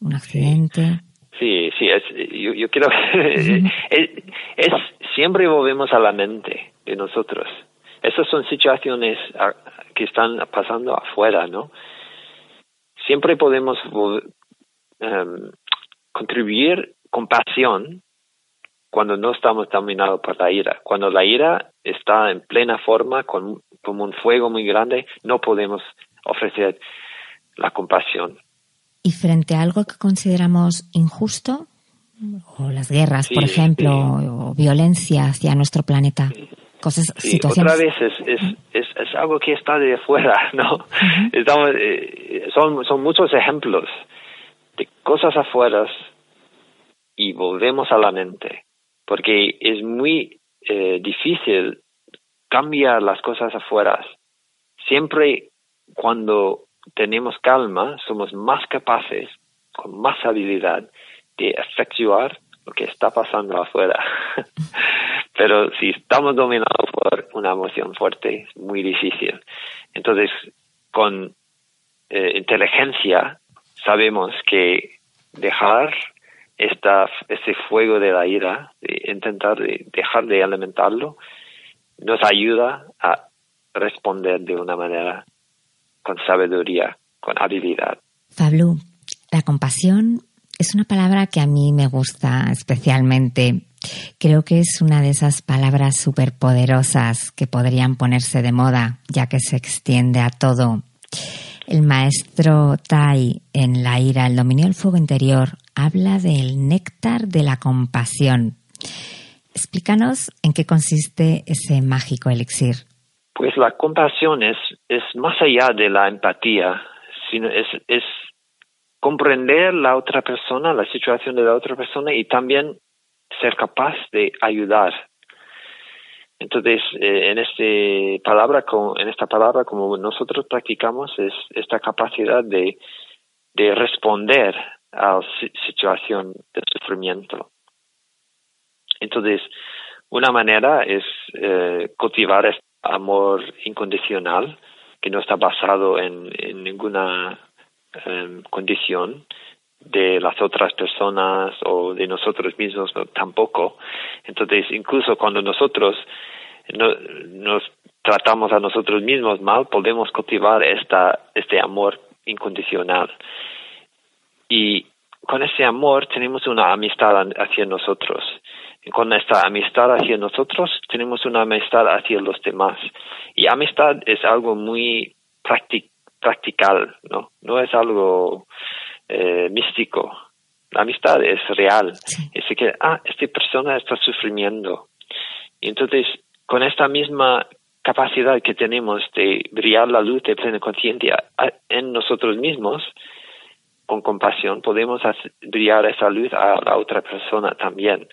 un accidente. Sí, sí, es, yo, que (laughs) es, es, siempre volvemos a la mente de nosotros. Esas son situaciones que están pasando afuera, ¿no? Siempre podemos um, contribuir con pasión cuando no estamos dominados por la ira. Cuando la ira está en plena forma, con, como un fuego muy grande, no podemos ofrecer la compasión. ¿Y frente a algo que consideramos injusto? O las guerras, por ejemplo, o violencia hacia nuestro planeta. Cosas, situaciones. Otra vez es, es, es, algo que está de afuera, (laughs) ¿no? Estamos, eh, son, son muchos ejemplos de cosas afuera y volvemos a la mente, porque es muy eh, difícil cambiar las cosas afuera. Siempre cuando tenemos calma, somos más capaces, con más habilidad, de efectuar lo que está pasando afuera. (laughs) Pero si estamos dominados por una emoción fuerte, es muy difícil. Entonces, con eh, inteligencia, sabemos que dejar esta, este fuego de la ira, de intentar dejar de alimentarlo, nos ayuda a responder de una manera con sabiduría, con habilidad. Pablo, la compasión es una palabra que a mí me gusta especialmente. Creo que es una de esas palabras superpoderosas que podrían ponerse de moda, ya que se extiende a todo. El maestro Tai en La ira, el dominio del fuego interior, habla del néctar de la compasión. Explícanos en qué consiste ese mágico elixir. Pues la compasión es, es más allá de la empatía, sino es, es comprender la otra persona, la situación de la otra persona y también ser capaz de ayudar. Entonces, eh, en, este palabra, en esta palabra, como nosotros practicamos, es esta capacidad de, de responder a la situación de sufrimiento. Entonces, una manera es eh, cultivar este amor incondicional que no está basado en, ninguna em, condición de las otras personas o de nosotros mismos tampoco. Entonces, incluso cuando nosotros nos tratamos a nosotros mismos mal, podemos cultivar esta, este amor incondicional. Y con ese amor tenemos una amistad hacia nosotros. Y con esta amistad hacia nosotros tenemos una amistad hacia los demás. Y amistad es algo muy practical, ¿no? No es algo eh, místico. La amistad es real. Es que, ah, esta persona está sufriendo. Y entonces, con esta misma capacidad que tenemos de brillar la luz de plena conciencia en nosotros mismos, con compasión, podemos brillar esa luz a la otra persona también.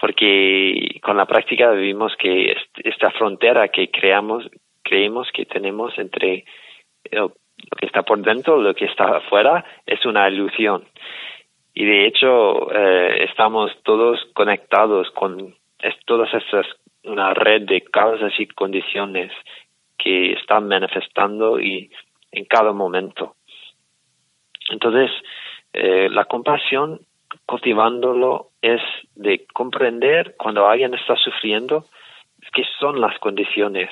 Porque con la práctica vivimos que esta frontera que creamos, creemos que tenemos entre lo que está por dentro, lo que está afuera, es una ilusión. Y de hecho, eh, estamos todos conectados con todas estas, una red de causas y condiciones que están manifestando y en cada momento. Entonces, eh, la compasión, cultivándolo, es de comprender cuando alguien está sufriendo qué son las condiciones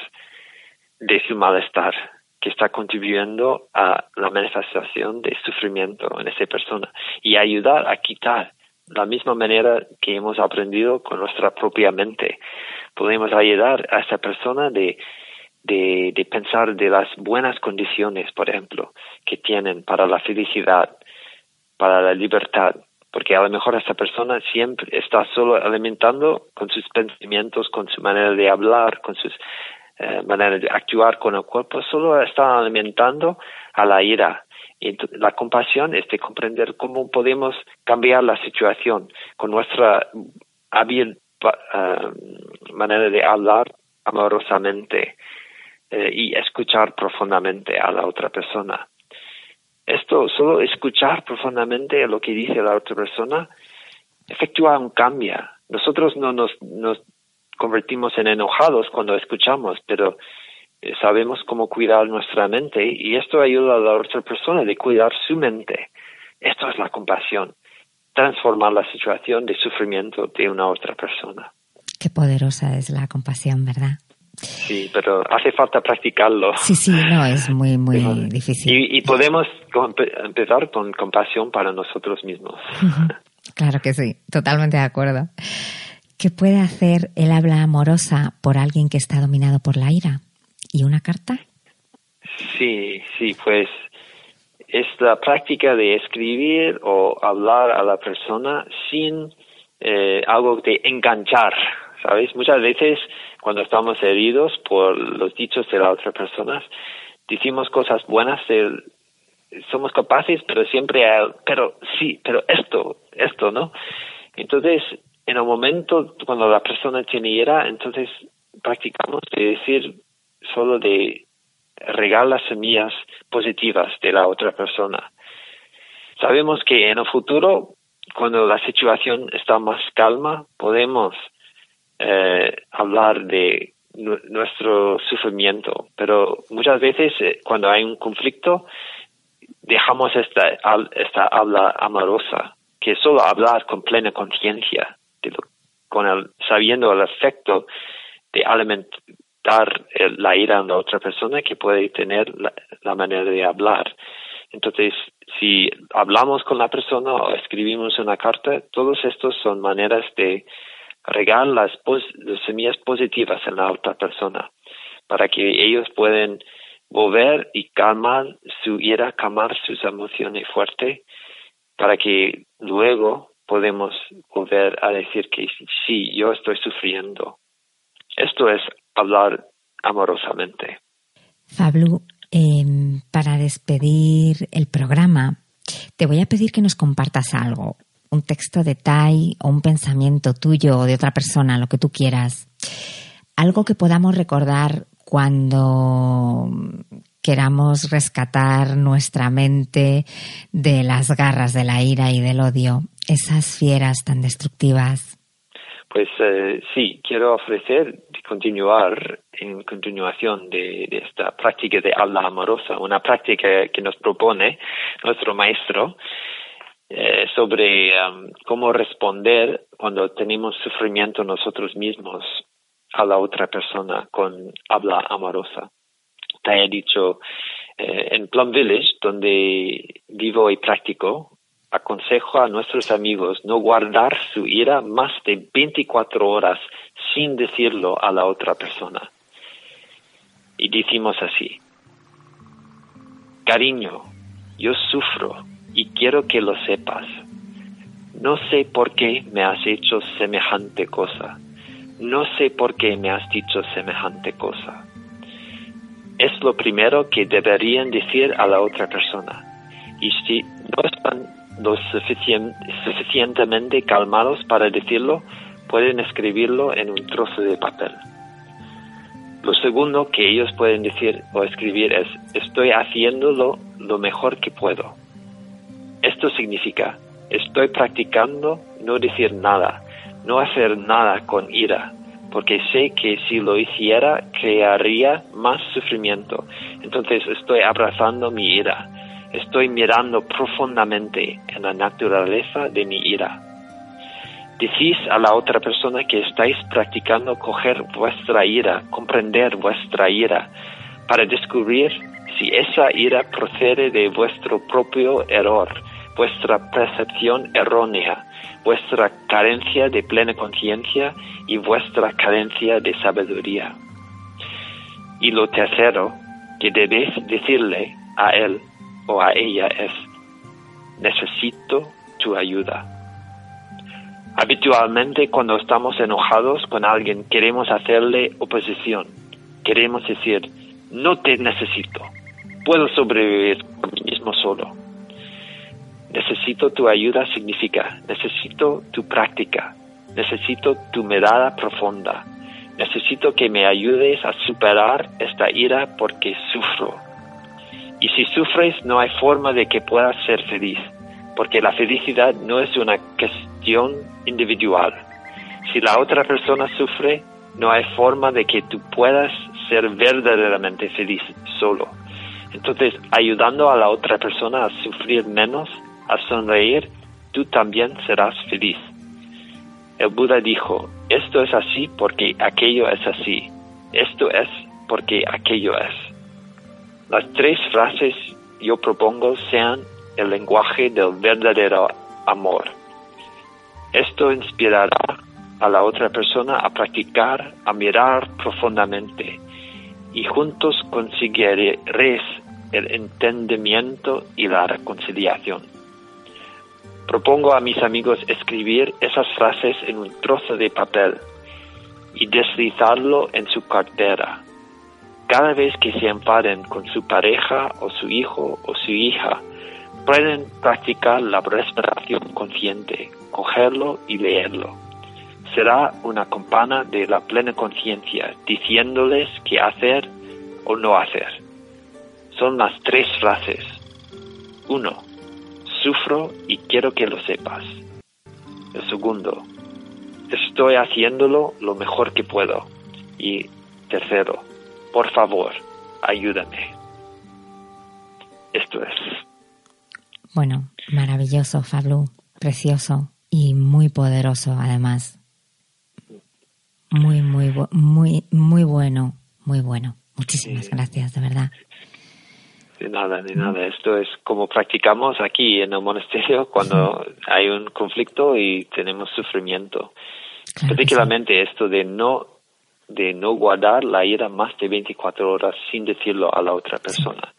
de su malestar que está contribuyendo a la manifestación de sufrimiento en esa persona y ayudar a quitar la misma manera que hemos aprendido con nuestra propia mente. Podemos ayudar a esa persona de de, pensar de las buenas condiciones, por ejemplo, que tienen para la felicidad, para la libertad, porque a lo mejor esta persona siempre está solo alimentando con sus pensamientos, con su manera de hablar, con sus eh, de actuar con el cuerpo, solo está alimentando a la ira. Y la compasión es de comprender cómo podemos cambiar la situación con nuestra hábil eh, manera de hablar amorosamente eh, y escuchar profundamente a la otra persona. Esto, solo escuchar profundamente lo que dice la otra persona, efectúa un cambio. Nosotros no nos, nos convertimos en enojados cuando escuchamos, pero eh, sabemos cómo cuidar nuestra mente y esto ayuda a la otra persona de cuidar su mente. Esto es la compasión, transformar la situación de sufrimiento de una otra persona. Qué poderosa es la compasión, ¿verdad? Sí, pero hace falta practicarlo. Sí, sí, no, es muy, muy difícil. Y, y podemos empezar con compasión para nosotros mismos. Claro que sí, totalmente de acuerdo. ¿Qué puede hacer el habla amorosa por alguien que está dominado por la ira? ¿Y una carta? Sí, sí, pues es la práctica de escribir o hablar a la persona sin eh, algo de enganchar, ¿sabes? Muchas veces cuando estamos heridos por los dichos de la otra persona, decimos cosas buenas, somos capaces, pero siempre, pero sí, pero esto, esto, ¿no? Entonces, en el momento cuando la persona tiene ira, entonces practicamos de decir solo de regar las semillas positivas de la otra persona. Sabemos que en el futuro, cuando la situación está más calma, podemos eh, hablar de nuestro sufrimiento, pero muchas veces eh, cuando hay un conflicto, dejamos esta, esta habla amorosa, que es solo hablar con plena conciencia, con el, sabiendo el efecto de alimentar la ira a la otra persona que puede tener la, manera de hablar. Entonces, si hablamos con la persona o escribimos una carta, todos estos son maneras de regar las, las semillas positivas en la otra persona para que ellos puedan volver y calmar su ira, calmar sus emociones fuertes, para que luego podemos volver a decir que sí, yo estoy sufriendo. Esto es hablar amorosamente. Fablu, em, para despedir el programa, te voy a pedir que nos compartas algo, un texto de Tai o un pensamiento tuyo o de otra persona, lo que tú quieras. Algo que podamos recordar cuando queramos rescatar nuestra mente de las garras de la ira y del odio, esas fieras tan destructivas. Pues eh, sí, quiero ofrecer continuar en continuación de, esta práctica de habla amorosa, una práctica que nos propone nuestro maestro eh, sobre um, cómo responder cuando tenemos sufrimiento nosotros mismos a la otra persona con habla amorosa. Te he dicho, eh, en Plum Village, donde vivo y practico, aconsejo a nuestros amigos no guardar su ira más de 24 horas sin decirlo a la otra persona. Y decimos así, cariño, yo sufro y quiero que lo sepas. No sé por qué me has hecho semejante cosa. No sé por qué me has dicho semejante cosa. Es lo primero que deberían decir a la otra persona. Y si no están lo suficientemente calmados para decirlo, pueden escribirlo en un trozo de papel. Lo segundo que ellos pueden decir o escribir es estoy haciéndolo lo mejor que puedo. Esto significa estoy practicando no decir nada, no hacer nada con ira, porque sé que si lo hiciera crearía más sufrimiento. Entonces estoy abrazando mi ira, estoy mirando profundamente en la naturaleza de mi ira. Decís a la otra persona que estáis practicando coger vuestra ira, comprender vuestra ira, para descubrir si esa ira procede de vuestro propio error, vuestra percepción errónea, vuestra carencia de plena conciencia y vuestra carencia de sabiduría. Y lo tercero que debéis decirle a él o a ella es, necesito tu ayuda. Habitualmente cuando estamos enojados con alguien queremos hacerle oposición. Queremos decir, no te necesito. Puedo sobrevivir por mí mismo solo. Necesito tu ayuda significa, necesito tu práctica, necesito tu mirada profunda, necesito que me ayudes a superar esta ira porque sufro. Y si sufres, no hay forma de que puedas ser feliz, porque la felicidad no es una cuestión individual. Si la otra persona sufre, no hay forma de que tú puedas ser verdaderamente feliz solo. Entonces, ayudando a la otra persona a sufrir menos, a sonreír, tú también serás feliz. El Buda dijo, esto es así porque aquello es así. Esto es porque aquello es. Las tres frases yo propongo sean el lenguaje del verdadero amor. Esto inspirará a la otra persona a practicar, a mirar profundamente y juntos conseguiréis el entendimiento y la reconciliación. Propongo a mis amigos escribir esas frases en un trozo de papel y deslizarlo en su cartera. Cada vez que se enfaden con su pareja o su hijo o su hija, pueden practicar la respiración consciente, cogerlo y leerlo. Será una campana de la plena conciencia diciéndoles qué hacer o no hacer. Son las tres frases. Uno, sufro y quiero que lo sepas. El segundo, estoy haciéndolo lo mejor que puedo. Y tercero, por favor, ayúdame. Esto es. Bueno, maravilloso, Fablu, precioso y muy poderoso además. Muy, muy, muy, muy bueno, muy bueno. Muchísimas gracias, de verdad. De nada, de nada. Esto es como practicamos aquí en el monasterio (laughs) cuando hay un conflicto y tenemos sufrimiento. Particularmente esto de no de no guardar la ira más de 24 horas sin decirlo a la otra persona.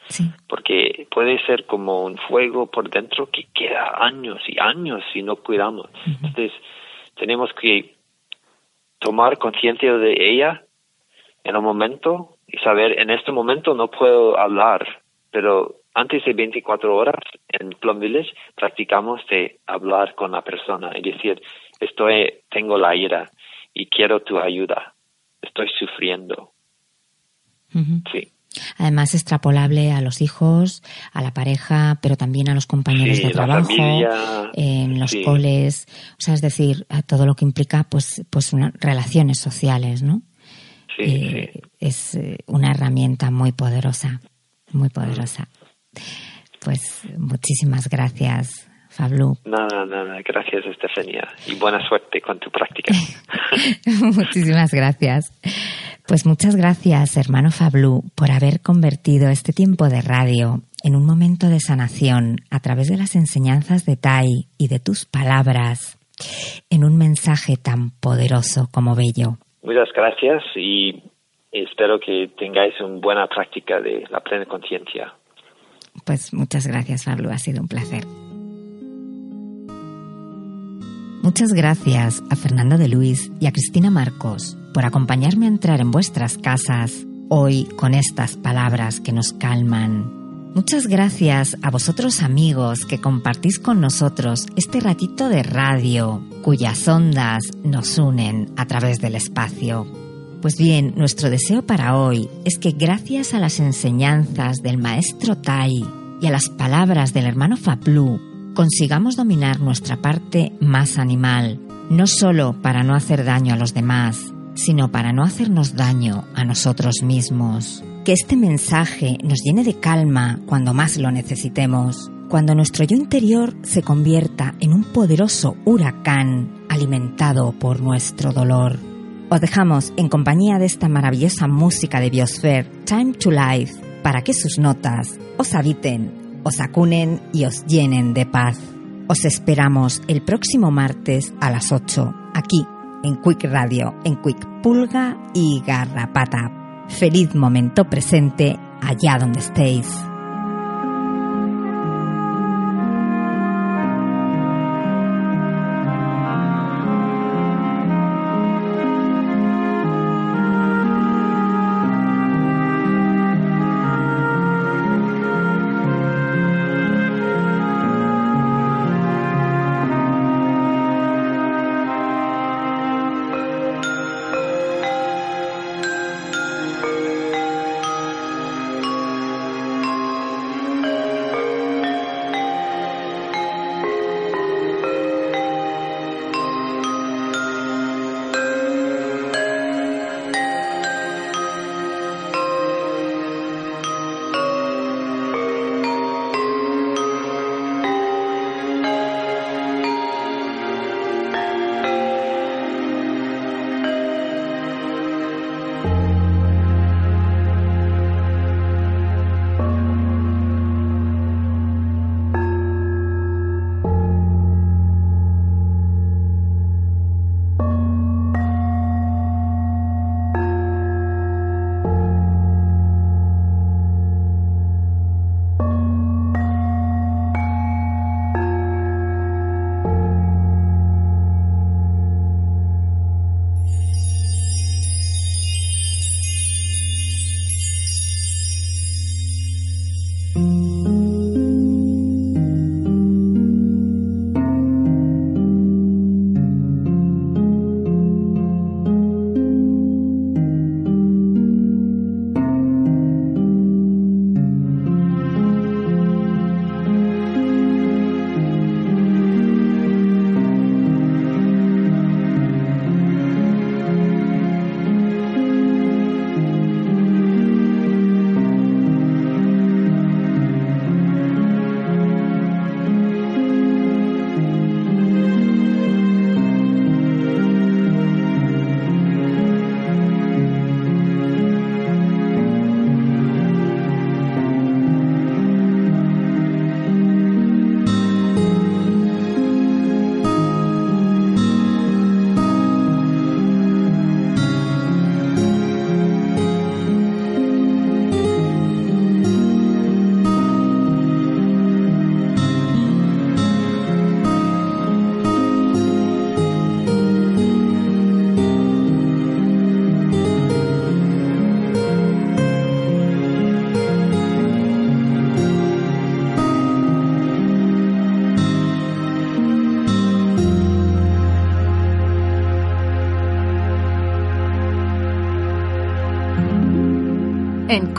Porque puede ser como un fuego por dentro que queda años y años si no cuidamos. Entonces, tenemos que tomar conciencia de ella en un momento y saber, en este momento no puedo hablar, pero antes de 24 horas en Plum Village practicamos de hablar con la persona y decir, estoy, tengo la ira y quiero tu ayuda, estoy sufriendo. Sí. Además, extrapolable a los hijos, a la pareja, pero también a los compañeros de trabajo, en los coles, o sea, es decir, a todo lo que implica, pues, pues unas relaciones sociales, ¿no? Sí, eh, Es eh, una herramienta muy poderosa muy poderosa. Pues muchísimas gracias, Fablu. Nada, nada, gracias, Estefania. Y buena suerte con tu práctica. (laughs) muchísimas gracias. Pues muchas gracias, hermano Fablu, por haber convertido este tiempo de radio en un momento de sanación a través de las enseñanzas de Tai y de tus palabras en un mensaje tan poderoso como bello. Muchas gracias y espero que tengáis una buena práctica de la plena conciencia. Pues muchas gracias, Pablo. Ha sido un placer. Muchas gracias a Fernando de Luis y a Cristina Marcos por acompañarme a entrar en vuestras casas hoy con estas palabras que nos calman. Muchas gracias a vosotros amigos que compartís con nosotros este ratito de radio cuyas ondas nos unen a través del espacio. Pues bien, nuestro deseo para hoy es que gracias a las enseñanzas del maestro Tai y a las palabras del hermano Faplu, consigamos dominar nuestra parte más animal, no solo para no hacer daño a los demás, sino para no hacernos daño a nosotros mismos. Que este mensaje nos llene de calma cuando más lo necesitemos, cuando nuestro yo interior se convierta en un poderoso huracán alimentado por nuestro dolor. Os dejamos en compañía de esta maravillosa música de Biosphere, Time to Life, para que sus notas os habiten, os acunen y os llenen de paz. Os esperamos el próximo martes a las 8, aquí en Quick Radio, en Quick Pulga y Garrapata. Feliz momento presente allá donde estéis.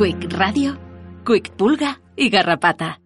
Quick Radio, Quick Pulga y Garrapata.